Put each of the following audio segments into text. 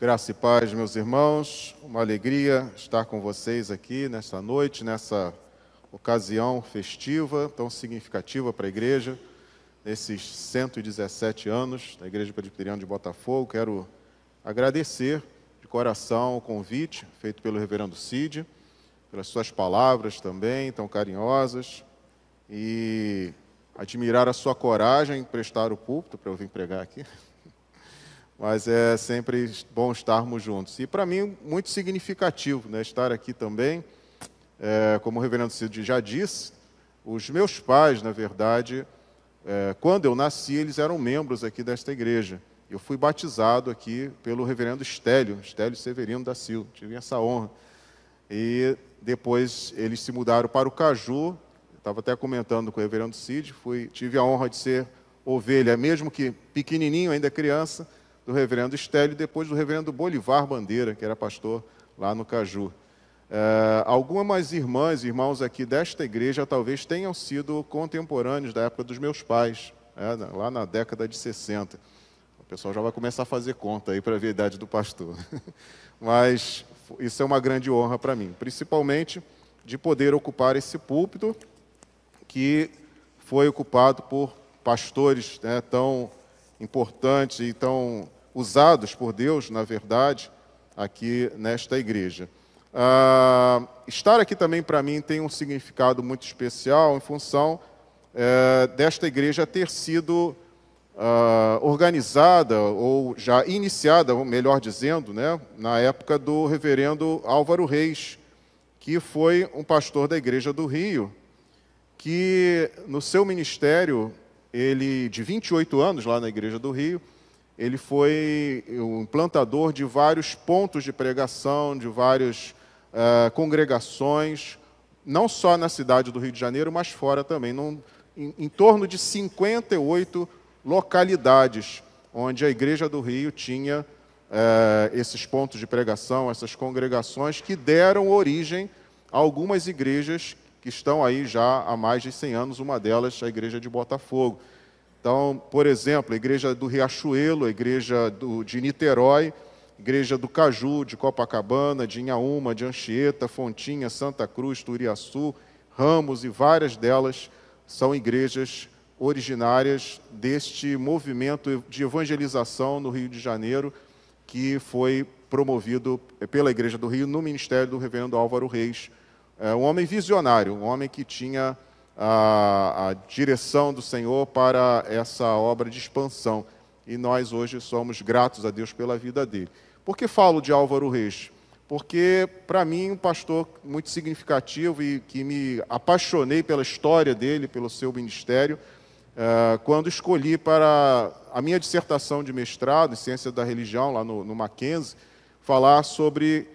Graça e paz, meus irmãos. Uma alegria estar com vocês aqui nesta noite, nessa ocasião festiva, tão significativa para a igreja, nesses 117 anos da Igreja Presbiteriana de Botafogo. Quero agradecer de coração o convite feito pelo reverendo Cid, pelas suas palavras também, tão carinhosas, e admirar a sua coragem em prestar o púlpito para eu vir pregar aqui mas é sempre bom estarmos juntos. E para mim, muito significativo né, estar aqui também. É, como o reverendo Cid já disse, os meus pais, na verdade, é, quando eu nasci, eles eram membros aqui desta igreja. Eu fui batizado aqui pelo reverendo Estélio, Estélio Severino da Silva, tive essa honra. E depois eles se mudaram para o Caju, estava até comentando com o reverendo Cid, fui, tive a honra de ser ovelha, mesmo que pequenininho, ainda criança, do reverendo Estélio e depois do reverendo Bolivar Bandeira, que era pastor lá no Caju. É, algumas irmãs e irmãos aqui desta igreja talvez tenham sido contemporâneos da época dos meus pais, é, lá na década de 60. O pessoal já vai começar a fazer conta aí para ver a idade do pastor. Mas isso é uma grande honra para mim, principalmente de poder ocupar esse púlpito que foi ocupado por pastores né, tão importantes e tão usados por Deus, na verdade, aqui nesta igreja. Ah, estar aqui também para mim tem um significado muito especial em função eh, desta igreja ter sido ah, organizada ou já iniciada, melhor dizendo, né, na época do reverendo Álvaro Reis, que foi um pastor da igreja do Rio, que no seu ministério, ele de 28 anos lá na igreja do Rio, ele foi o implantador de vários pontos de pregação, de várias uh, congregações, não só na cidade do Rio de Janeiro, mas fora também, num, em, em torno de 58 localidades onde a Igreja do Rio tinha uh, esses pontos de pregação, essas congregações que deram origem a algumas igrejas que estão aí já há mais de 100 anos, uma delas a Igreja de Botafogo. Então, por exemplo, a igreja do Riachuelo, a igreja do, de Niterói, igreja do Caju, de Copacabana, de Inhaúma, de Anchieta, Fontinha, Santa Cruz, Turiaçu, Ramos e várias delas são igrejas originárias deste movimento de evangelização no Rio de Janeiro, que foi promovido pela Igreja do Rio no ministério do reverendo Álvaro Reis. É um homem visionário, um homem que tinha a, a direção do Senhor para essa obra de expansão. E nós hoje somos gratos a Deus pela vida dele. Por que falo de Álvaro Reis? Porque, para mim, um pastor muito significativo e que me apaixonei pela história dele, pelo seu ministério, uh, quando escolhi para a minha dissertação de mestrado em Ciência da Religião, lá no, no Mackenzie, falar sobre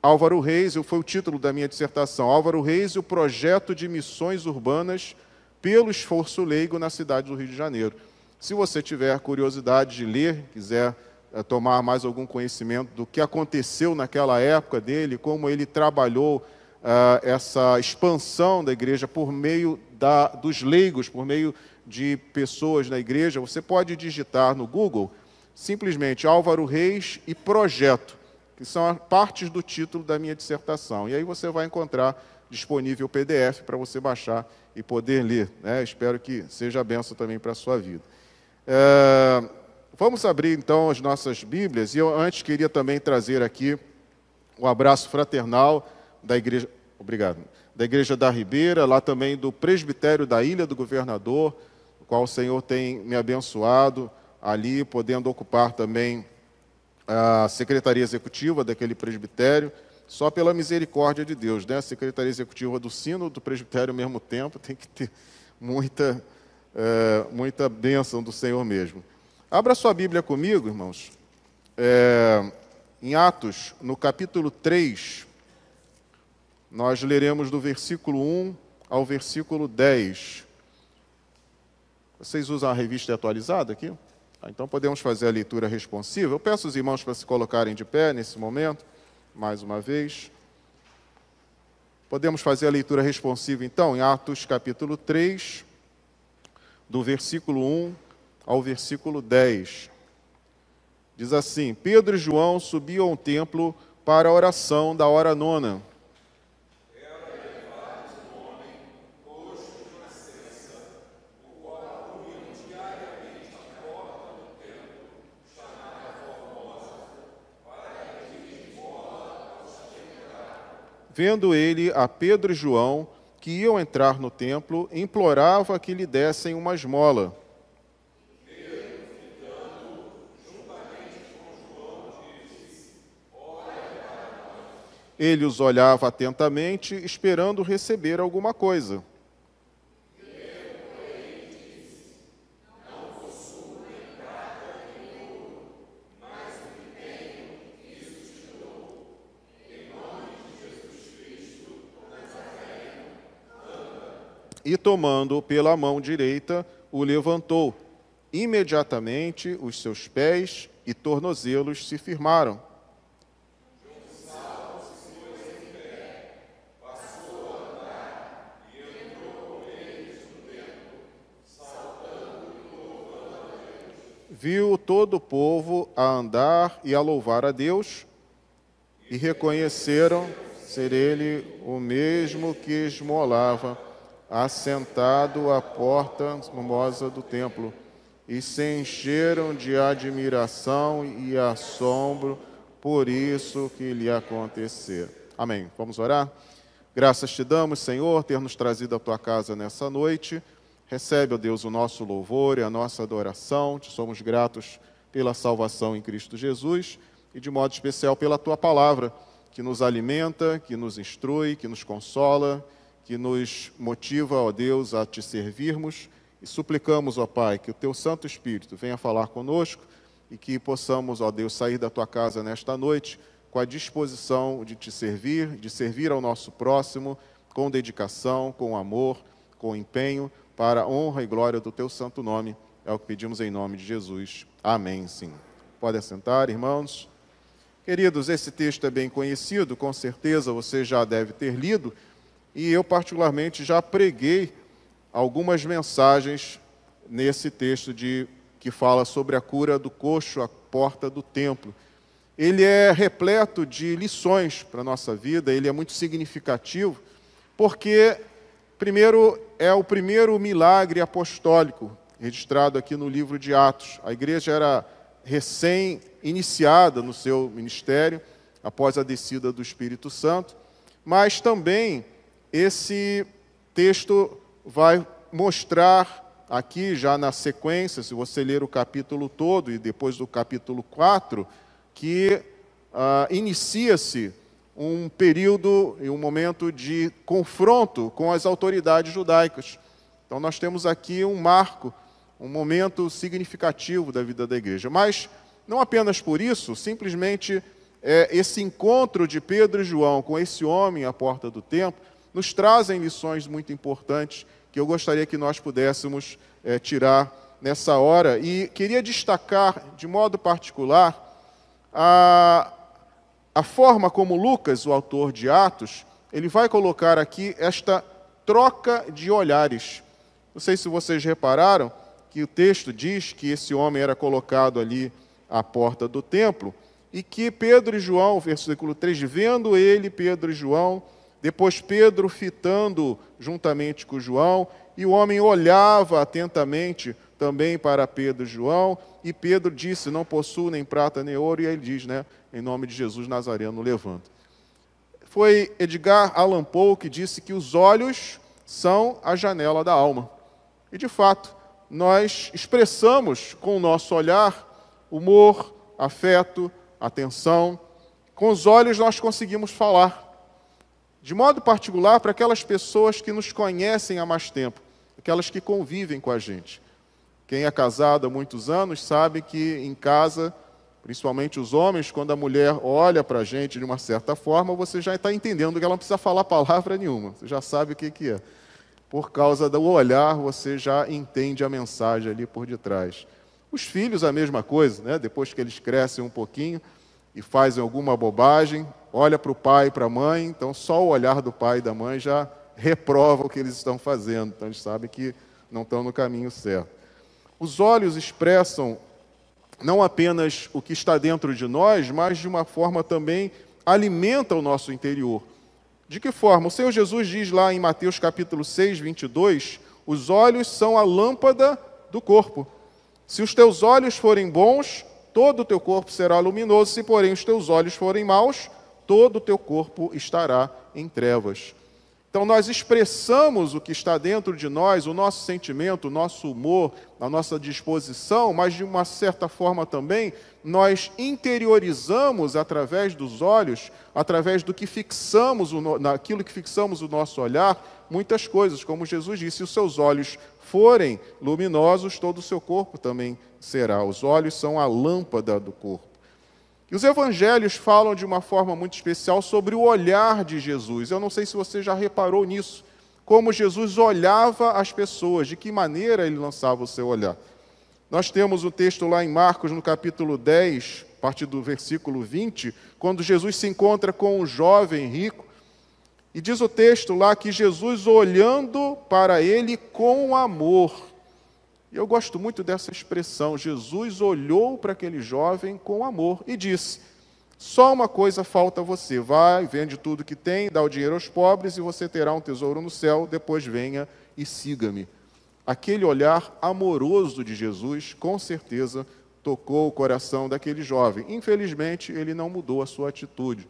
Álvaro Reis, foi o título da minha dissertação, Álvaro Reis e o projeto de missões urbanas pelo esforço leigo na cidade do Rio de Janeiro. Se você tiver curiosidade de ler, quiser é, tomar mais algum conhecimento do que aconteceu naquela época dele, como ele trabalhou uh, essa expansão da igreja por meio da, dos leigos, por meio de pessoas na igreja, você pode digitar no Google simplesmente Álvaro Reis e projeto que são partes do título da minha dissertação. E aí você vai encontrar disponível o PDF para você baixar e poder ler. Né? Espero que seja benção também para a sua vida. É, vamos abrir então as nossas Bíblias. E eu antes queria também trazer aqui o um abraço fraternal da igreja. Obrigado. Da Igreja da Ribeira, lá também do presbitério da Ilha do Governador, o qual o Senhor tem me abençoado ali, podendo ocupar também a secretaria executiva daquele presbitério, só pela misericórdia de Deus. Né? A secretaria executiva do sino do presbitério ao mesmo tempo tem que ter muita, é, muita bênção do Senhor mesmo. Abra sua Bíblia comigo, irmãos, é, em Atos, no capítulo 3, nós leremos do versículo 1 ao versículo 10. Vocês usam a revista atualizada aqui? Tá, então podemos fazer a leitura responsiva. Eu peço os irmãos para se colocarem de pé nesse momento, mais uma vez. Podemos fazer a leitura responsiva então em Atos capítulo 3, do versículo 1 ao versículo 10. Diz assim: Pedro e João subiam ao templo para a oração da hora nona. Vendo ele a Pedro e João, que iam entrar no templo, implorava que lhe dessem uma esmola. Ele os olhava atentamente, esperando receber alguma coisa. E tomando pela mão direita, o levantou. Imediatamente os seus pés e tornozelos se firmaram. Viu todo o povo a andar e a louvar a Deus, e reconheceram ser ele o mesmo que esmolava assentado à porta famosa do templo, e se encheram de admiração e assombro por isso que lhe acontecer. Amém. Vamos orar? Graças te damos, Senhor, ter nos trazido à tua casa nessa noite. Recebe, ó Deus, o nosso louvor e a nossa adoração. Te somos gratos pela salvação em Cristo Jesus e, de modo especial, pela tua palavra, que nos alimenta, que nos instrui, que nos consola que nos motiva, ó Deus, a te servirmos e suplicamos, ó Pai, que o teu Santo Espírito venha falar conosco e que possamos, ó Deus, sair da tua casa nesta noite com a disposição de te servir, de servir ao nosso próximo com dedicação, com amor, com empenho, para a honra e glória do teu santo nome. É o que pedimos em nome de Jesus. Amém, sim. Podem sentar, irmãos. Queridos, esse texto é bem conhecido, com certeza você já deve ter lido e eu, particularmente, já preguei algumas mensagens nesse texto de, que fala sobre a cura do coxo à porta do templo. Ele é repleto de lições para a nossa vida, ele é muito significativo, porque, primeiro, é o primeiro milagre apostólico registrado aqui no livro de Atos. A igreja era recém-iniciada no seu ministério, após a descida do Espírito Santo, mas também esse texto vai mostrar aqui, já na sequência, se você ler o capítulo todo e depois do capítulo 4, que uh, inicia-se um período e um momento de confronto com as autoridades judaicas. Então, nós temos aqui um marco, um momento significativo da vida da igreja. Mas, não apenas por isso, simplesmente é, esse encontro de Pedro e João com esse homem à porta do templo nos trazem lições muito importantes que eu gostaria que nós pudéssemos é, tirar nessa hora. E queria destacar, de modo particular, a, a forma como Lucas, o autor de Atos, ele vai colocar aqui esta troca de olhares. Não sei se vocês repararam que o texto diz que esse homem era colocado ali à porta do templo e que Pedro e João, versículo 3, vendo ele, Pedro e João, depois Pedro fitando juntamente com João, e o homem olhava atentamente também para Pedro e João, e Pedro disse: Não possuo nem prata nem ouro, e ele diz, né, em nome de Jesus Nazareno, levanta. Foi Edgar Allan Poe que disse que os olhos são a janela da alma. E de fato, nós expressamos com o nosso olhar humor, afeto, atenção. Com os olhos nós conseguimos falar de modo particular para aquelas pessoas que nos conhecem há mais tempo, aquelas que convivem com a gente. Quem é casado há muitos anos sabe que em casa, principalmente os homens, quando a mulher olha para a gente de uma certa forma, você já está entendendo que ela não precisa falar palavra nenhuma, você já sabe o que, que é. Por causa do olhar, você já entende a mensagem ali por detrás. Os filhos, a mesma coisa, né? depois que eles crescem um pouquinho e fazem alguma bobagem, olha para o pai e para a mãe, então só o olhar do pai e da mãe já reprova o que eles estão fazendo, então eles sabem que não estão no caminho certo. Os olhos expressam não apenas o que está dentro de nós, mas de uma forma também alimenta o nosso interior. De que forma? O Senhor Jesus diz lá em Mateus capítulo 6, 22, os olhos são a lâmpada do corpo. Se os teus olhos forem bons, todo o teu corpo será luminoso, se porém os teus olhos forem maus, todo o teu corpo estará em trevas. Então, nós expressamos o que está dentro de nós, o nosso sentimento, o nosso humor, a nossa disposição, mas de uma certa forma também, nós interiorizamos através dos olhos, através do que fixamos, naquilo que fixamos o nosso olhar, muitas coisas. Como Jesus disse: se os seus olhos forem luminosos, todo o seu corpo também será. Os olhos são a lâmpada do corpo. E os evangelhos falam de uma forma muito especial sobre o olhar de Jesus. Eu não sei se você já reparou nisso, como Jesus olhava as pessoas, de que maneira ele lançava o seu olhar. Nós temos o um texto lá em Marcos, no capítulo 10, a partir do versículo 20, quando Jesus se encontra com um jovem rico, e diz o texto lá que Jesus olhando para ele com amor. Eu gosto muito dessa expressão. Jesus olhou para aquele jovem com amor e disse: Só uma coisa falta a você. Vai, vende tudo que tem, dá o dinheiro aos pobres e você terá um tesouro no céu. Depois venha e siga-me. Aquele olhar amoroso de Jesus, com certeza, tocou o coração daquele jovem. Infelizmente, ele não mudou a sua atitude.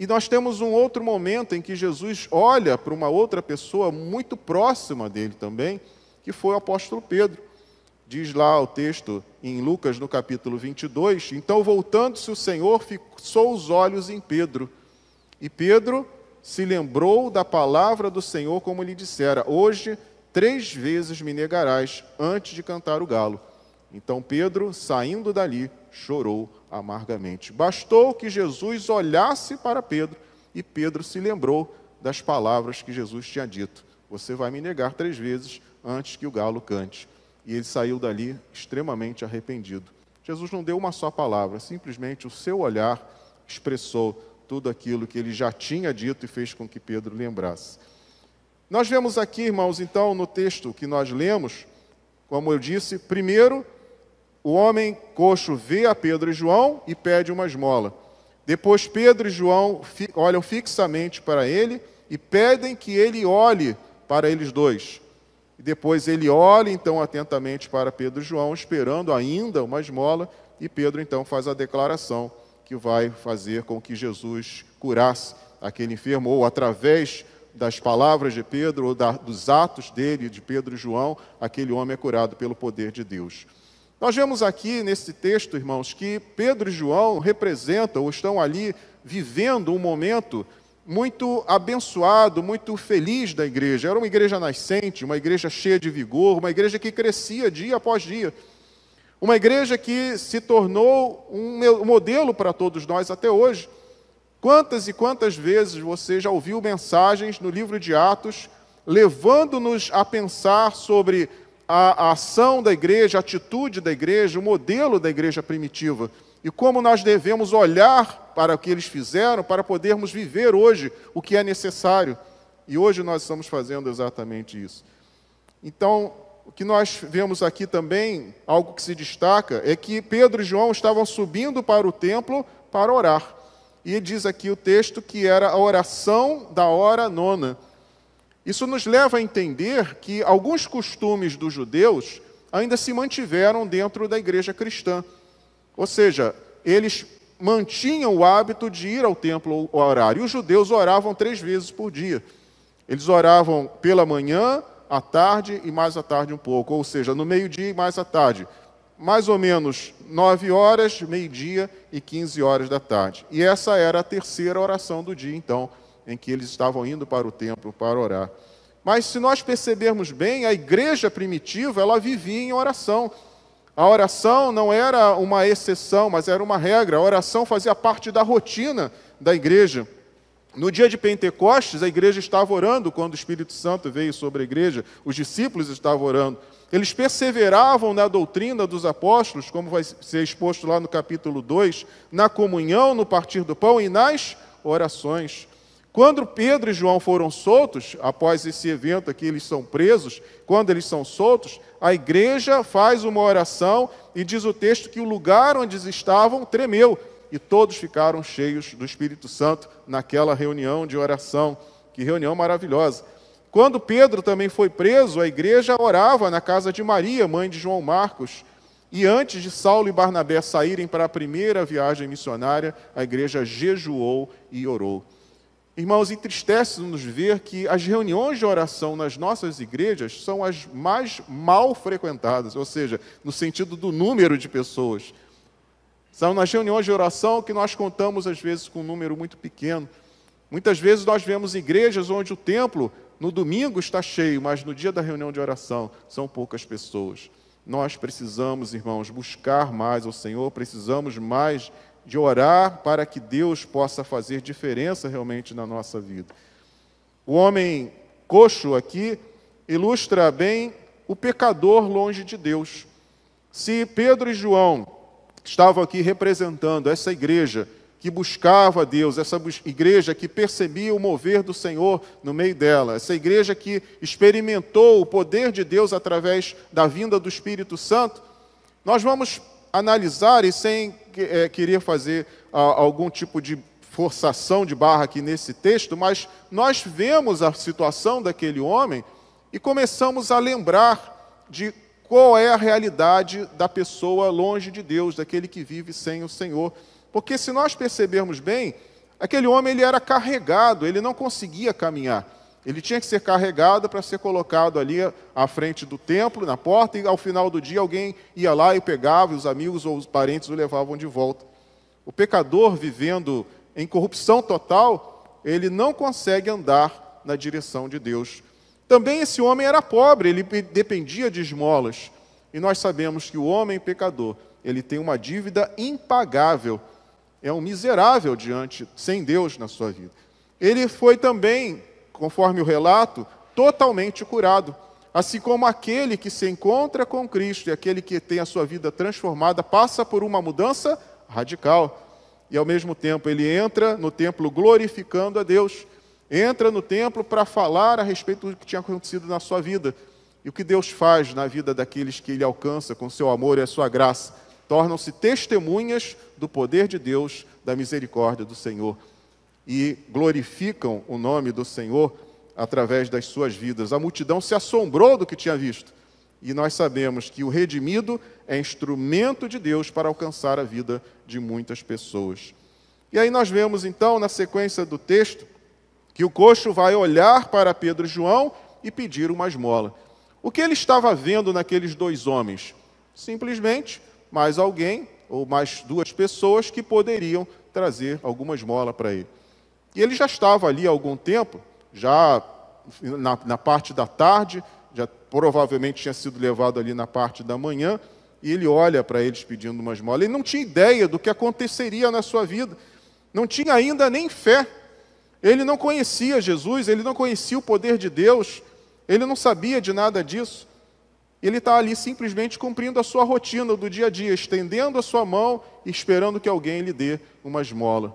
E nós temos um outro momento em que Jesus olha para uma outra pessoa muito próxima dele também que foi o apóstolo Pedro. Diz lá o texto em Lucas, no capítulo 22. Então, voltando-se o Senhor, fixou os olhos em Pedro. E Pedro se lembrou da palavra do Senhor, como lhe dissera: Hoje, três vezes me negarás antes de cantar o galo. Então Pedro, saindo dali, chorou amargamente. Bastou que Jesus olhasse para Pedro e Pedro se lembrou das palavras que Jesus tinha dito: Você vai me negar três vezes antes que o galo cante. E ele saiu dali extremamente arrependido. Jesus não deu uma só palavra, simplesmente o seu olhar expressou tudo aquilo que ele já tinha dito e fez com que Pedro lembrasse. Nós vemos aqui, irmãos, então, no texto que nós lemos, como eu disse, primeiro, o homem coxo vê a Pedro e João e pede uma esmola. Depois, Pedro e João olham fixamente para ele e pedem que ele olhe para eles dois. E depois ele olha então atentamente para Pedro e João, esperando ainda uma esmola, e Pedro então faz a declaração que vai fazer com que Jesus curasse aquele enfermo, ou através das palavras de Pedro, ou da, dos atos dele, de Pedro e João, aquele homem é curado pelo poder de Deus. Nós vemos aqui nesse texto, irmãos, que Pedro e João representam, ou estão ali vivendo um momento muito abençoado, muito feliz da igreja. Era uma igreja nascente, uma igreja cheia de vigor, uma igreja que crescia dia após dia. Uma igreja que se tornou um modelo para todos nós até hoje. Quantas e quantas vezes você já ouviu mensagens no livro de Atos levando-nos a pensar sobre a, ação da igreja, a atitude da igreja, o modelo da igreja primitiva? e como nós devemos olhar para o que eles fizeram para podermos viver hoje o que é necessário. E hoje nós estamos fazendo exatamente isso. Então, o que nós vemos aqui também, algo que se destaca, é que Pedro e João estavam subindo para o templo para orar. E diz aqui o texto que era a oração da hora nona. Isso nos leva a entender que alguns costumes dos judeus ainda se mantiveram dentro da igreja cristã. Ou seja, eles mantinham o hábito de ir ao templo orar. E os judeus oravam três vezes por dia. Eles oravam pela manhã, à tarde e mais à tarde um pouco. Ou seja, no meio-dia e mais à tarde. Mais ou menos nove horas, meio-dia e quinze horas da tarde. E essa era a terceira oração do dia, então, em que eles estavam indo para o templo para orar. Mas se nós percebermos bem, a igreja primitiva, ela vivia em oração. A oração não era uma exceção, mas era uma regra. A oração fazia parte da rotina da igreja. No dia de Pentecostes, a igreja estava orando quando o Espírito Santo veio sobre a igreja, os discípulos estavam orando. Eles perseveravam na doutrina dos apóstolos, como vai ser exposto lá no capítulo 2, na comunhão, no partir do pão e nas orações. Quando Pedro e João foram soltos, após esse evento aqui, eles são presos, quando eles são soltos, a igreja faz uma oração e diz o texto que o lugar onde eles estavam tremeu e todos ficaram cheios do Espírito Santo naquela reunião de oração. Que reunião maravilhosa. Quando Pedro também foi preso, a igreja orava na casa de Maria, mãe de João Marcos. E antes de Saulo e Barnabé saírem para a primeira viagem missionária, a igreja jejuou e orou. Irmãos, entristece-nos ver que as reuniões de oração nas nossas igrejas são as mais mal frequentadas, ou seja, no sentido do número de pessoas. São nas reuniões de oração que nós contamos, às vezes, com um número muito pequeno. Muitas vezes nós vemos igrejas onde o templo, no domingo, está cheio, mas no dia da reunião de oração são poucas pessoas. Nós precisamos, irmãos, buscar mais ao Senhor, precisamos mais de orar para que Deus possa fazer diferença realmente na nossa vida. O homem coxo aqui ilustra bem o pecador longe de Deus. Se Pedro e João estavam aqui representando essa igreja que buscava Deus, essa igreja que percebia o mover do Senhor no meio dela, essa igreja que experimentou o poder de Deus através da vinda do Espírito Santo, nós vamos analisar e sem é, querer fazer algum tipo de forçação de barra aqui nesse texto, mas nós vemos a situação daquele homem e começamos a lembrar de qual é a realidade da pessoa longe de Deus, daquele que vive sem o Senhor. Porque se nós percebermos bem, aquele homem ele era carregado, ele não conseguia caminhar. Ele tinha que ser carregado para ser colocado ali à frente do templo, na porta, e ao final do dia alguém ia lá e pegava, e os amigos ou os parentes o levavam de volta. O pecador vivendo em corrupção total, ele não consegue andar na direção de Deus. Também esse homem era pobre, ele dependia de esmolas. E nós sabemos que o homem pecador, ele tem uma dívida impagável. É um miserável diante, sem Deus na sua vida. Ele foi também conforme o relato, totalmente curado. Assim como aquele que se encontra com Cristo e aquele que tem a sua vida transformada passa por uma mudança radical. E ao mesmo tempo ele entra no templo glorificando a Deus, entra no templo para falar a respeito do que tinha acontecido na sua vida. E o que Deus faz na vida daqueles que ele alcança com seu amor e a sua graça? Tornam-se testemunhas do poder de Deus, da misericórdia do Senhor e glorificam o nome do Senhor através das suas vidas. A multidão se assombrou do que tinha visto. E nós sabemos que o redimido é instrumento de Deus para alcançar a vida de muitas pessoas. E aí nós vemos então, na sequência do texto, que o coxo vai olhar para Pedro e João e pedir uma esmola. O que ele estava vendo naqueles dois homens? Simplesmente mais alguém ou mais duas pessoas que poderiam trazer alguma esmola para ele. E ele já estava ali há algum tempo, já na, na parte da tarde, já provavelmente tinha sido levado ali na parte da manhã, e ele olha para eles pedindo uma esmola. Ele não tinha ideia do que aconteceria na sua vida, não tinha ainda nem fé. Ele não conhecia Jesus, ele não conhecia o poder de Deus, ele não sabia de nada disso. Ele está ali simplesmente cumprindo a sua rotina do dia a dia, estendendo a sua mão e esperando que alguém lhe dê uma esmola.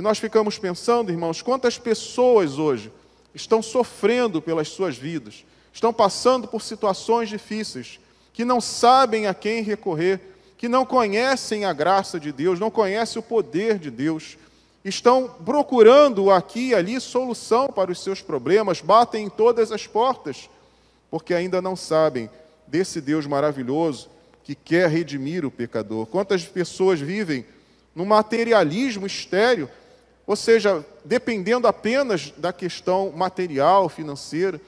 E nós ficamos pensando, irmãos, quantas pessoas hoje estão sofrendo pelas suas vidas, estão passando por situações difíceis, que não sabem a quem recorrer, que não conhecem a graça de Deus, não conhecem o poder de Deus, estão procurando aqui e ali solução para os seus problemas, batem em todas as portas, porque ainda não sabem desse Deus maravilhoso que quer redimir o pecador. Quantas pessoas vivem no materialismo estéreo, ou seja, dependendo apenas da questão material, financeira,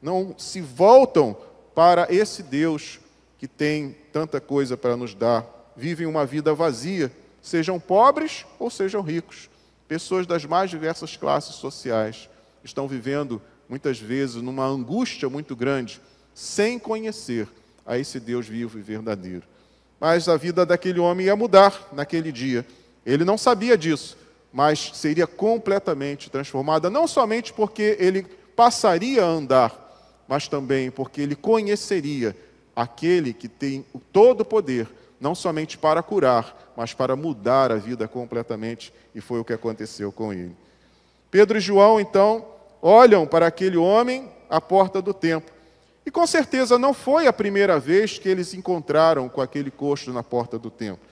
não se voltam para esse Deus que tem tanta coisa para nos dar. Vivem uma vida vazia, sejam pobres ou sejam ricos. Pessoas das mais diversas classes sociais estão vivendo, muitas vezes, numa angústia muito grande, sem conhecer a esse Deus vivo e verdadeiro. Mas a vida daquele homem ia mudar naquele dia. Ele não sabia disso, mas seria completamente transformada, não somente porque ele passaria a andar, mas também porque ele conheceria aquele que tem todo poder, não somente para curar, mas para mudar a vida completamente, e foi o que aconteceu com ele. Pedro e João, então, olham para aquele homem à porta do templo. E com certeza não foi a primeira vez que eles encontraram com aquele coxo na porta do templo.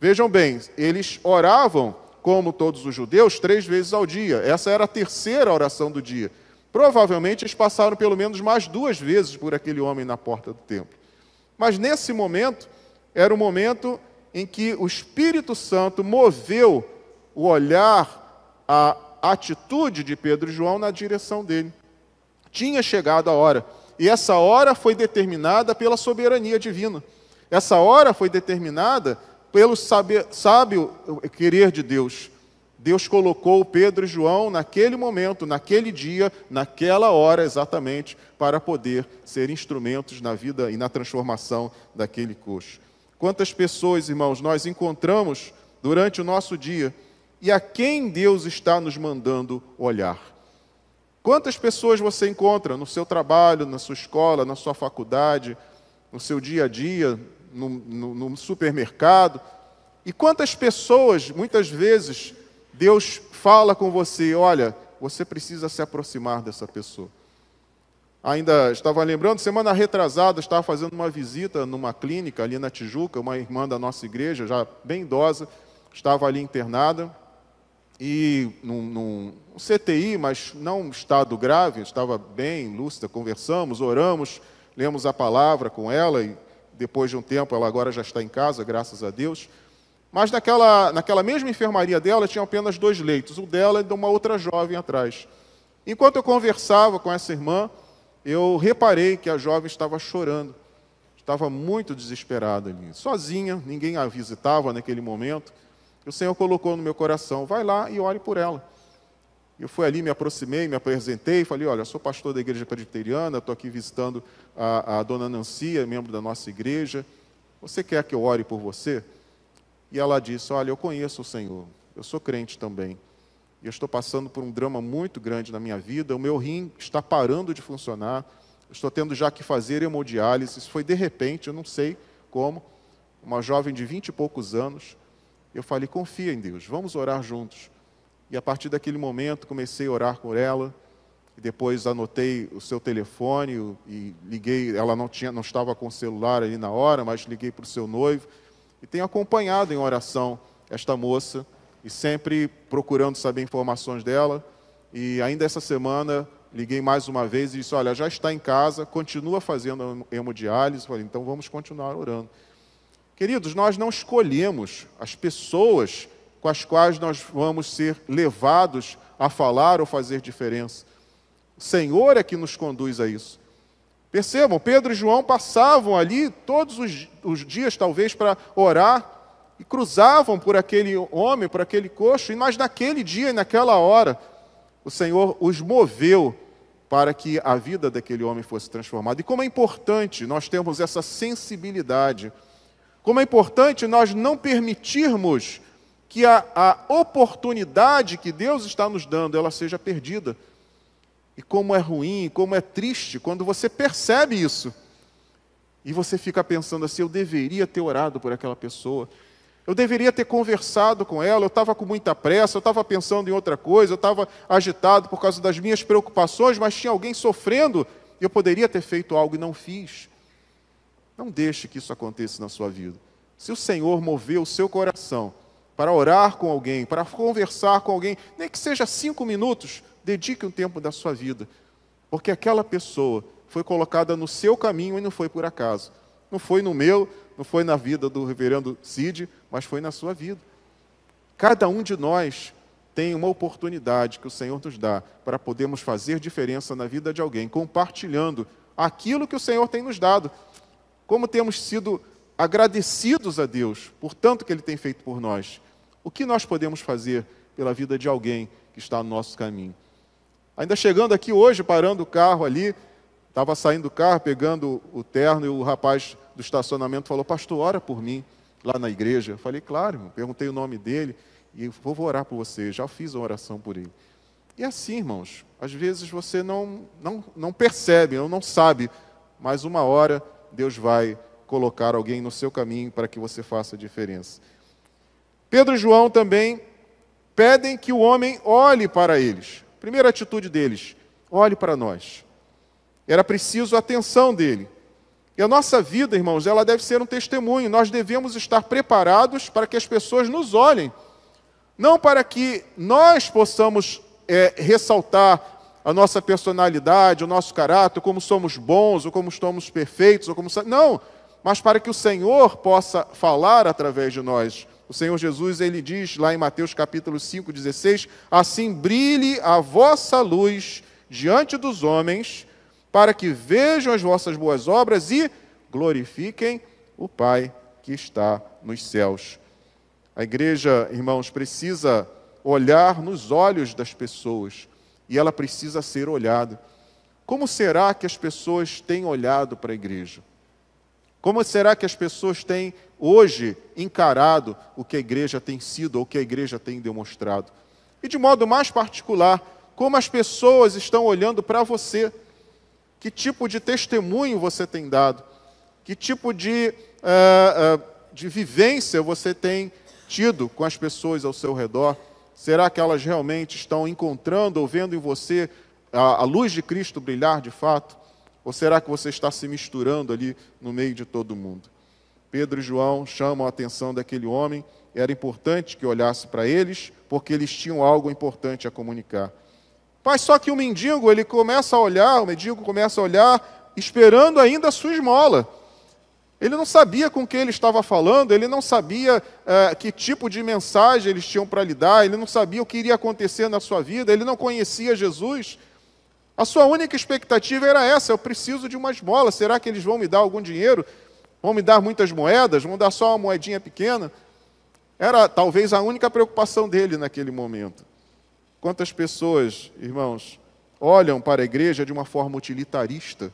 Vejam bem, eles oravam, como todos os judeus, três vezes ao dia. Essa era a terceira oração do dia. Provavelmente eles passaram pelo menos mais duas vezes por aquele homem na porta do templo. Mas nesse momento, era o momento em que o Espírito Santo moveu o olhar, a atitude de Pedro e João na direção dele. Tinha chegado a hora. E essa hora foi determinada pela soberania divina. Essa hora foi determinada pelo sábio, sábio querer de Deus. Deus colocou Pedro e João naquele momento, naquele dia, naquela hora exatamente, para poder ser instrumentos na vida e na transformação daquele coxo. Quantas pessoas, irmãos, nós encontramos durante o nosso dia e a quem Deus está nos mandando olhar? Quantas pessoas você encontra no seu trabalho, na sua escola, na sua faculdade, no seu dia a dia, no, no, no supermercado? E quantas pessoas, muitas vezes, Deus fala com você: olha, você precisa se aproximar dessa pessoa. Ainda estava lembrando, semana retrasada, estava fazendo uma visita numa clínica ali na Tijuca, uma irmã da nossa igreja, já bem idosa, estava ali internada, e num, num CTI, mas não estado grave, estava bem, lúcida, conversamos, oramos, lemos a palavra com ela, e depois de um tempo ela agora já está em casa, graças a Deus. Mas naquela, naquela mesma enfermaria dela tinha apenas dois leitos, o dela e de uma outra jovem atrás. Enquanto eu conversava com essa irmã, eu reparei que a jovem estava chorando, estava muito desesperada ali, sozinha, ninguém a visitava naquele momento. O Senhor colocou no meu coração: vai lá e ore por ela. Eu fui ali, me aproximei, me apresentei, falei: Olha, sou pastor da igreja presbiteriana, estou aqui visitando a, a dona Nancia, membro da nossa igreja. Você quer que eu ore por você? E ela disse: Olha, eu conheço o Senhor, eu sou crente também. E eu estou passando por um drama muito grande na minha vida. O meu rim está parando de funcionar. Estou tendo já que fazer hemodiálise. Isso foi de repente, eu não sei como. Uma jovem de vinte e poucos anos. Eu falei: confia em Deus, vamos orar juntos. E a partir daquele momento comecei a orar por ela. E depois anotei o seu telefone e liguei. Ela não tinha, não estava com o celular ali na hora, mas liguei para o seu noivo e tenho acompanhado em oração esta moça e sempre procurando saber informações dela. E ainda essa semana liguei mais uma vez e disse: Olha, já está em casa, continua fazendo hemodiálise. Falei: Então vamos continuar orando. Queridos, nós não escolhemos as pessoas com as quais nós vamos ser levados a falar ou fazer diferença. O Senhor é que nos conduz a isso. Percebam, Pedro e João passavam ali todos os, os dias, talvez, para orar, e cruzavam por aquele homem, por aquele coxo, mas naquele dia e naquela hora, o Senhor os moveu para que a vida daquele homem fosse transformada. E como é importante nós termos essa sensibilidade, como é importante nós não permitirmos que a, a oportunidade que Deus está nos dando, ela seja perdida. E como é ruim, como é triste quando você percebe isso. E você fica pensando assim: eu deveria ter orado por aquela pessoa, eu deveria ter conversado com ela, eu estava com muita pressa, eu estava pensando em outra coisa, eu estava agitado por causa das minhas preocupações, mas tinha alguém sofrendo eu poderia ter feito algo e não fiz. Não deixe que isso aconteça na sua vida. Se o Senhor moveu o seu coração para orar com alguém, para conversar com alguém, nem que seja cinco minutos, dedique um tempo da sua vida, porque aquela pessoa foi colocada no seu caminho e não foi por acaso. Não foi no meu, não foi na vida do reverendo Cid, mas foi na sua vida. Cada um de nós tem uma oportunidade que o Senhor nos dá para podermos fazer diferença na vida de alguém, compartilhando aquilo que o Senhor tem nos dado. Como temos sido agradecidos a Deus por tanto que Ele tem feito por nós. O que nós podemos fazer pela vida de alguém que está no nosso caminho? Ainda chegando aqui hoje, parando o carro ali, estava saindo do carro, pegando o terno, e o rapaz do estacionamento falou: Pastor, ora por mim lá na igreja. Eu falei: Claro, perguntei o nome dele e vou orar por você. Já fiz uma oração por ele. E assim, irmãos, às vezes você não, não, não percebe, ou não sabe, mas uma hora Deus vai colocar alguém no seu caminho para que você faça a diferença. Pedro e João também pedem que o homem olhe para eles. Primeira atitude deles: olhe para nós. Era preciso a atenção dele. E a nossa vida, irmãos, ela deve ser um testemunho. Nós devemos estar preparados para que as pessoas nos olhem. Não para que nós possamos é, ressaltar a nossa personalidade, o nosso caráter, como somos bons, ou como somos perfeitos, ou como não, mas para que o Senhor possa falar através de nós. O Senhor Jesus, ele diz lá em Mateus capítulo 5, 16: Assim brilhe a vossa luz diante dos homens, para que vejam as vossas boas obras e glorifiquem o Pai que está nos céus. A igreja, irmãos, precisa olhar nos olhos das pessoas e ela precisa ser olhada. Como será que as pessoas têm olhado para a igreja? Como será que as pessoas têm hoje encarado o que a igreja tem sido ou o que a igreja tem demonstrado? E de modo mais particular, como as pessoas estão olhando para você? Que tipo de testemunho você tem dado? Que tipo de, uh, uh, de vivência você tem tido com as pessoas ao seu redor? Será que elas realmente estão encontrando ou vendo em você a, a luz de Cristo brilhar de fato? Ou será que você está se misturando ali no meio de todo mundo? Pedro e João chamam a atenção daquele homem. Era importante que olhasse para eles, porque eles tinham algo importante a comunicar. Mas só que o mendigo, ele começa a olhar, o mendigo começa a olhar, esperando ainda a sua esmola. Ele não sabia com quem ele estava falando, ele não sabia é, que tipo de mensagem eles tinham para lhe dar, ele não sabia o que iria acontecer na sua vida, ele não conhecia Jesus. A sua única expectativa era essa: eu preciso de uma esmola. Será que eles vão me dar algum dinheiro? Vão me dar muitas moedas? Vão dar só uma moedinha pequena? Era talvez a única preocupação dele naquele momento. Quantas pessoas, irmãos, olham para a igreja de uma forma utilitarista?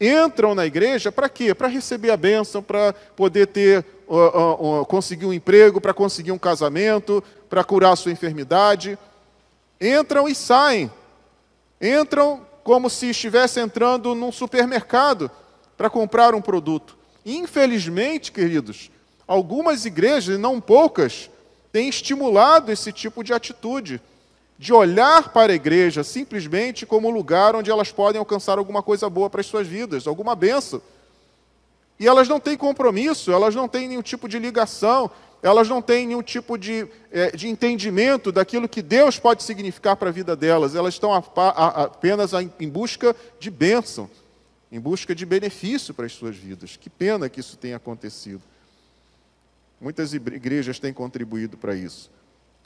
Entram na igreja para quê? Para receber a bênção, para poder ter, uh, uh, uh, conseguir um emprego, para conseguir um casamento, para curar a sua enfermidade. Entram e saem. Entram como se estivesse entrando num supermercado para comprar um produto. Infelizmente, queridos, algumas igrejas, e não poucas, têm estimulado esse tipo de atitude de olhar para a igreja simplesmente como um lugar onde elas podem alcançar alguma coisa boa para as suas vidas, alguma benção. E elas não têm compromisso, elas não têm nenhum tipo de ligação, elas não têm nenhum tipo de, é, de entendimento daquilo que Deus pode significar para a vida delas. Elas estão apenas em busca de bênção, em busca de benefício para as suas vidas. Que pena que isso tenha acontecido. Muitas igrejas têm contribuído para isso.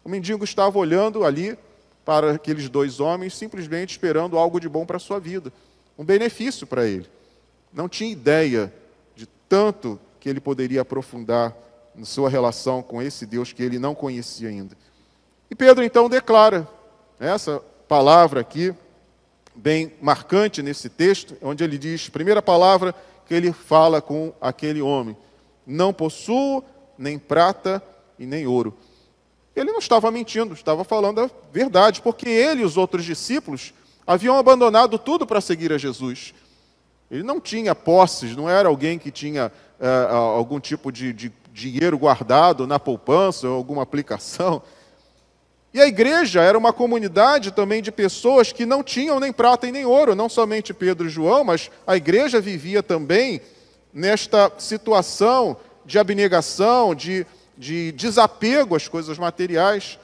O mendigo estava olhando ali para aqueles dois homens, simplesmente esperando algo de bom para a sua vida, um benefício para ele. Não tinha ideia de tanto que ele poderia aprofundar na sua relação com esse Deus que ele não conhecia ainda. E Pedro então declara essa palavra aqui, bem marcante nesse texto, onde ele diz, primeira palavra que ele fala com aquele homem: Não possuo nem prata e nem ouro, ele não estava mentindo, estava falando a verdade, porque ele e os outros discípulos haviam abandonado tudo para seguir a Jesus. Ele não tinha posses, não era alguém que tinha é, algum tipo de, de dinheiro guardado na poupança ou alguma aplicação. E a igreja era uma comunidade também de pessoas que não tinham nem prata e nem ouro, não somente Pedro e João, mas a igreja vivia também nesta situação de abnegação, de de desapego às coisas materiais.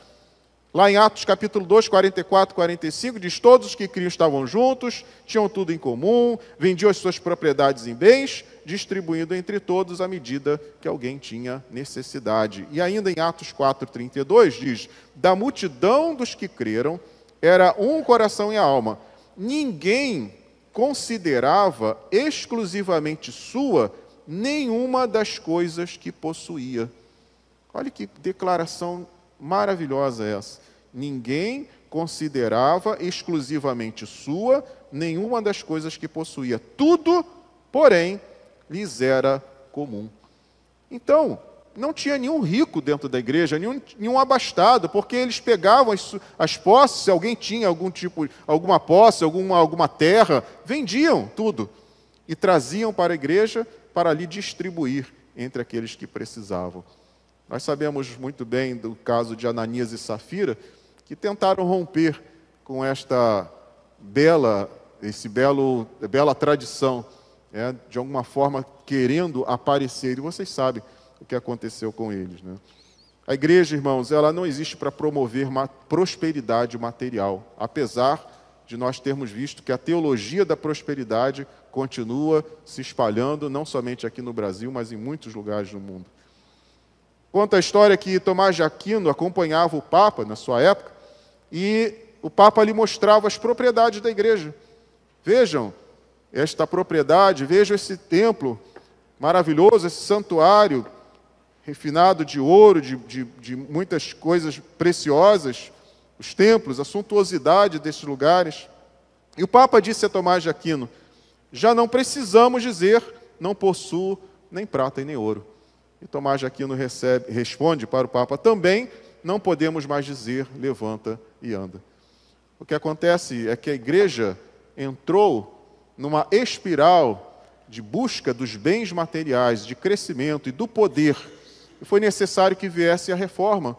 Lá em Atos capítulo 2, 44, 45, diz: Todos os que criam estavam juntos, tinham tudo em comum, vendiam as suas propriedades em bens, distribuindo entre todos à medida que alguém tinha necessidade. E ainda em Atos 4, 32, diz: Da multidão dos que creram, era um coração e alma. Ninguém considerava exclusivamente sua nenhuma das coisas que possuía. Olha que declaração maravilhosa essa. Ninguém considerava exclusivamente sua nenhuma das coisas que possuía. Tudo, porém, lhes era comum. Então, não tinha nenhum rico dentro da igreja, nenhum, nenhum abastado, porque eles pegavam as, as posses, se alguém tinha algum tipo, alguma posse, alguma, alguma terra, vendiam tudo e traziam para a igreja para ali distribuir entre aqueles que precisavam. Nós sabemos muito bem do caso de Ananias e Safira, que tentaram romper com esta bela, esse belo, bela tradição, é, de alguma forma querendo aparecer. E vocês sabem o que aconteceu com eles. Né? A igreja, irmãos, ela não existe para promover uma prosperidade material, apesar de nós termos visto que a teologia da prosperidade continua se espalhando, não somente aqui no Brasil, mas em muitos lugares do mundo. Conta a história que Tomás de Aquino acompanhava o Papa na sua época e o Papa lhe mostrava as propriedades da igreja. Vejam esta propriedade, vejam esse templo maravilhoso, esse santuário refinado de ouro, de, de, de muitas coisas preciosas os templos, a suntuosidade desses lugares. E o Papa disse a Tomás de Aquino: já não precisamos dizer não possuo nem prata e nem ouro. E Tomás de Aquino recebe, responde para o Papa: também não podemos mais dizer levanta e anda. O que acontece é que a igreja entrou numa espiral de busca dos bens materiais, de crescimento e do poder. E foi necessário que viesse a reforma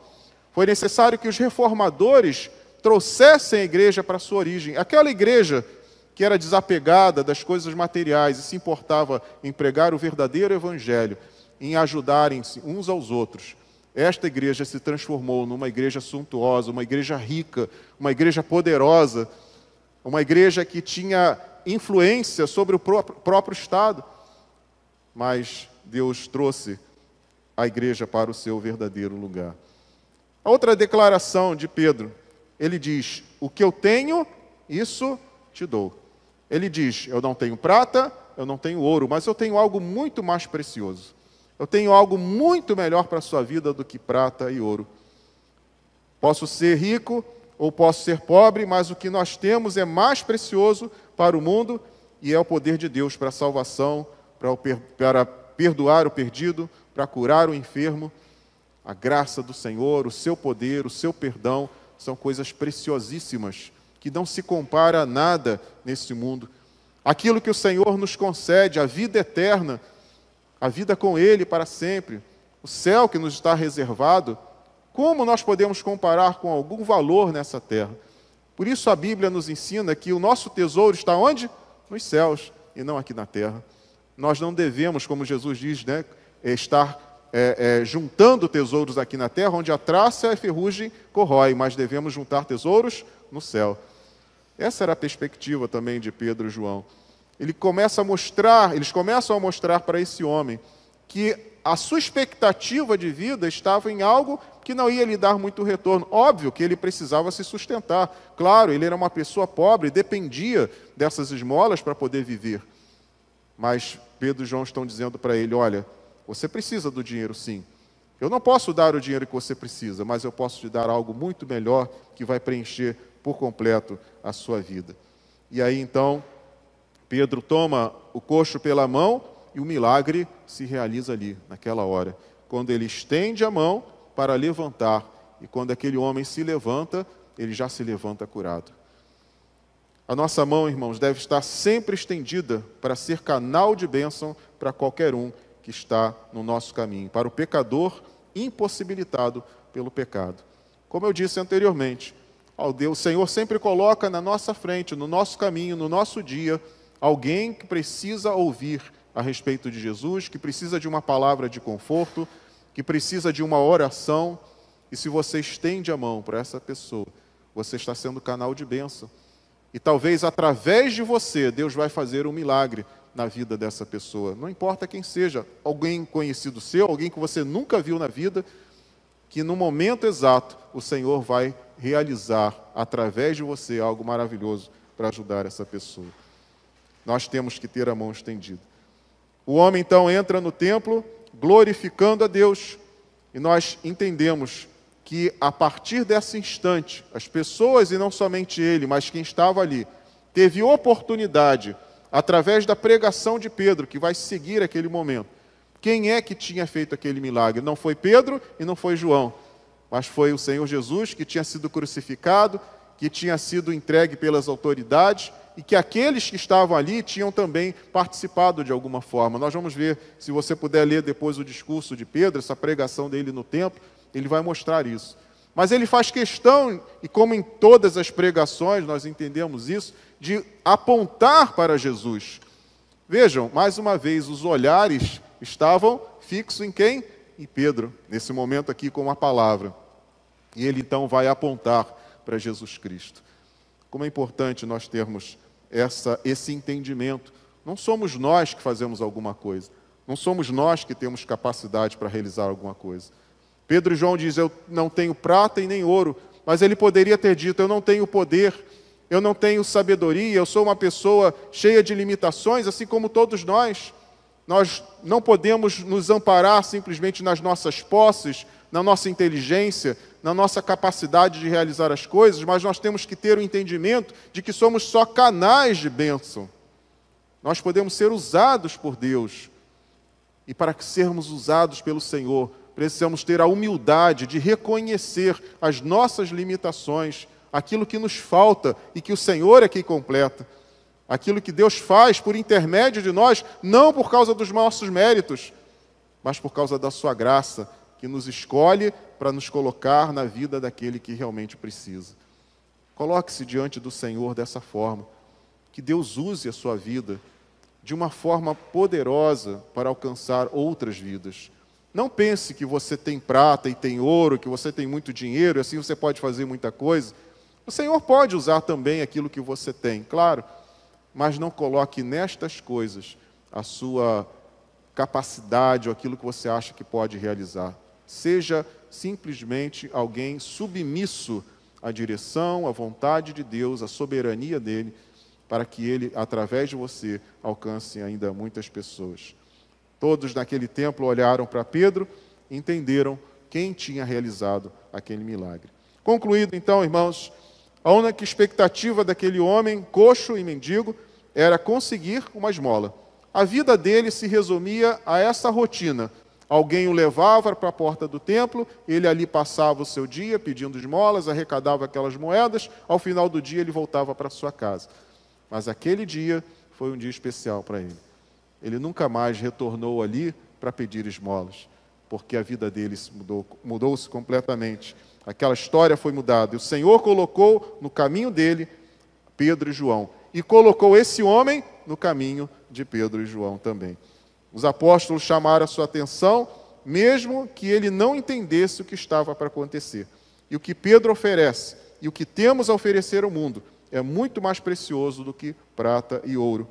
foi necessário que os reformadores trouxessem a igreja para a sua origem. Aquela igreja que era desapegada das coisas materiais e se importava em pregar o verdadeiro evangelho, em ajudarem-se uns aos outros. Esta igreja se transformou numa igreja suntuosa, uma igreja rica, uma igreja poderosa, uma igreja que tinha influência sobre o próprio Estado. Mas Deus trouxe a igreja para o seu verdadeiro lugar. A outra declaração de Pedro, ele diz: O que eu tenho, isso te dou. Ele diz: Eu não tenho prata, eu não tenho ouro, mas eu tenho algo muito mais precioso. Eu tenho algo muito melhor para a sua vida do que prata e ouro. Posso ser rico ou posso ser pobre, mas o que nós temos é mais precioso para o mundo e é o poder de Deus para a salvação, para perdoar o perdido, para curar o enfermo a graça do Senhor, o seu poder, o seu perdão, são coisas preciosíssimas, que não se compara a nada nesse mundo. Aquilo que o Senhor nos concede, a vida eterna, a vida com Ele para sempre, o céu que nos está reservado, como nós podemos comparar com algum valor nessa terra? Por isso a Bíblia nos ensina que o nosso tesouro está onde? Nos céus e não aqui na terra. Nós não devemos, como Jesus diz, né, estar é, é, juntando tesouros aqui na terra, onde a traça e a ferrugem corrói, mas devemos juntar tesouros no céu. Essa era a perspectiva também de Pedro e João. Ele começa a mostrar, eles começam a mostrar para esse homem que a sua expectativa de vida estava em algo que não ia lhe dar muito retorno. Óbvio que ele precisava se sustentar. Claro, ele era uma pessoa pobre, dependia dessas esmolas para poder viver. Mas Pedro e João estão dizendo para ele: olha, você precisa do dinheiro, sim. Eu não posso dar o dinheiro que você precisa, mas eu posso te dar algo muito melhor que vai preencher por completo a sua vida. E aí então, Pedro toma o coxo pela mão e o milagre se realiza ali, naquela hora. Quando ele estende a mão para levantar, e quando aquele homem se levanta, ele já se levanta curado. A nossa mão, irmãos, deve estar sempre estendida para ser canal de bênção para qualquer um que está no nosso caminho, para o pecador impossibilitado pelo pecado. Como eu disse anteriormente, o Senhor sempre coloca na nossa frente, no nosso caminho, no nosso dia, alguém que precisa ouvir a respeito de Jesus, que precisa de uma palavra de conforto, que precisa de uma oração. E se você estende a mão para essa pessoa, você está sendo canal de bênção. E talvez através de você, Deus vai fazer um milagre na vida dessa pessoa. Não importa quem seja, alguém conhecido seu, alguém que você nunca viu na vida, que no momento exato o Senhor vai realizar através de você algo maravilhoso para ajudar essa pessoa. Nós temos que ter a mão estendida. O homem então entra no templo glorificando a Deus, e nós entendemos que a partir desse instante, as pessoas, e não somente ele, mas quem estava ali, teve oportunidade através da pregação de Pedro, que vai seguir aquele momento. Quem é que tinha feito aquele milagre? Não foi Pedro e não foi João, mas foi o Senhor Jesus que tinha sido crucificado, que tinha sido entregue pelas autoridades e que aqueles que estavam ali tinham também participado de alguma forma. Nós vamos ver, se você puder ler depois o discurso de Pedro, essa pregação dele no templo, ele vai mostrar isso. Mas ele faz questão, e como em todas as pregações nós entendemos isso, de apontar para Jesus. Vejam, mais uma vez, os olhares estavam fixos em quem? Em Pedro, nesse momento aqui com a palavra. E ele então vai apontar para Jesus Cristo. Como é importante nós termos essa, esse entendimento. Não somos nós que fazemos alguma coisa. Não somos nós que temos capacidade para realizar alguma coisa. Pedro e João diz: Eu não tenho prata e nem ouro, mas ele poderia ter dito: Eu não tenho poder, eu não tenho sabedoria, eu sou uma pessoa cheia de limitações, assim como todos nós. Nós não podemos nos amparar simplesmente nas nossas posses, na nossa inteligência, na nossa capacidade de realizar as coisas, mas nós temos que ter o entendimento de que somos só canais de bênção. Nós podemos ser usados por Deus. E para que sermos usados pelo Senhor, precisamos ter a humildade de reconhecer as nossas limitações, aquilo que nos falta e que o Senhor é quem completa. Aquilo que Deus faz por intermédio de nós, não por causa dos nossos méritos, mas por causa da Sua graça, que nos escolhe para nos colocar na vida daquele que realmente precisa. Coloque-se diante do Senhor dessa forma. Que Deus use a sua vida de uma forma poderosa para alcançar outras vidas. Não pense que você tem prata e tem ouro, que você tem muito dinheiro e assim você pode fazer muita coisa. O Senhor pode usar também aquilo que você tem, claro, mas não coloque nestas coisas a sua capacidade ou aquilo que você acha que pode realizar. Seja simplesmente alguém submisso à direção, à vontade de Deus, à soberania dele, para que ele, através de você, alcance ainda muitas pessoas. Todos naquele templo olharam para Pedro e entenderam quem tinha realizado aquele milagre. Concluído, então, irmãos, a única expectativa daquele homem, coxo e mendigo, era conseguir uma esmola. A vida dele se resumia a essa rotina. Alguém o levava para a porta do templo, ele ali passava o seu dia pedindo esmolas, arrecadava aquelas moedas, ao final do dia ele voltava para sua casa. Mas aquele dia foi um dia especial para ele ele nunca mais retornou ali para pedir esmolas, porque a vida dele mudou, mudou-se completamente. Aquela história foi mudada. E o Senhor colocou no caminho dele Pedro e João. E colocou esse homem no caminho de Pedro e João também. Os apóstolos chamaram a sua atenção, mesmo que ele não entendesse o que estava para acontecer. E o que Pedro oferece e o que temos a oferecer ao mundo é muito mais precioso do que prata e ouro.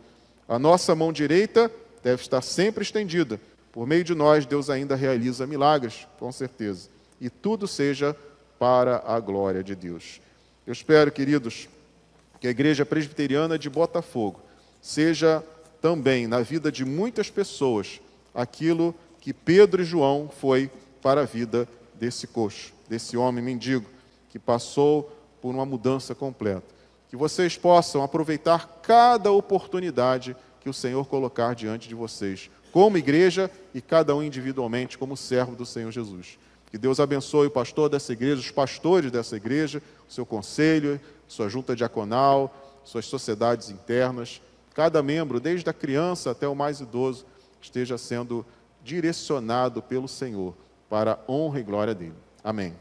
A nossa mão direita deve estar sempre estendida. Por meio de nós, Deus ainda realiza milagres, com certeza. E tudo seja para a glória de Deus. Eu espero, queridos, que a Igreja Presbiteriana de Botafogo seja também na vida de muitas pessoas aquilo que Pedro e João foi para a vida desse coxo, desse homem mendigo que passou por uma mudança completa. Que vocês possam aproveitar cada oportunidade que o Senhor colocar diante de vocês, como igreja e cada um individualmente como servo do Senhor Jesus. Que Deus abençoe o pastor dessa igreja, os pastores dessa igreja, o seu conselho, sua junta diaconal, suas sociedades internas. Cada membro, desde a criança até o mais idoso, esteja sendo direcionado pelo Senhor para a honra e glória dele. Amém.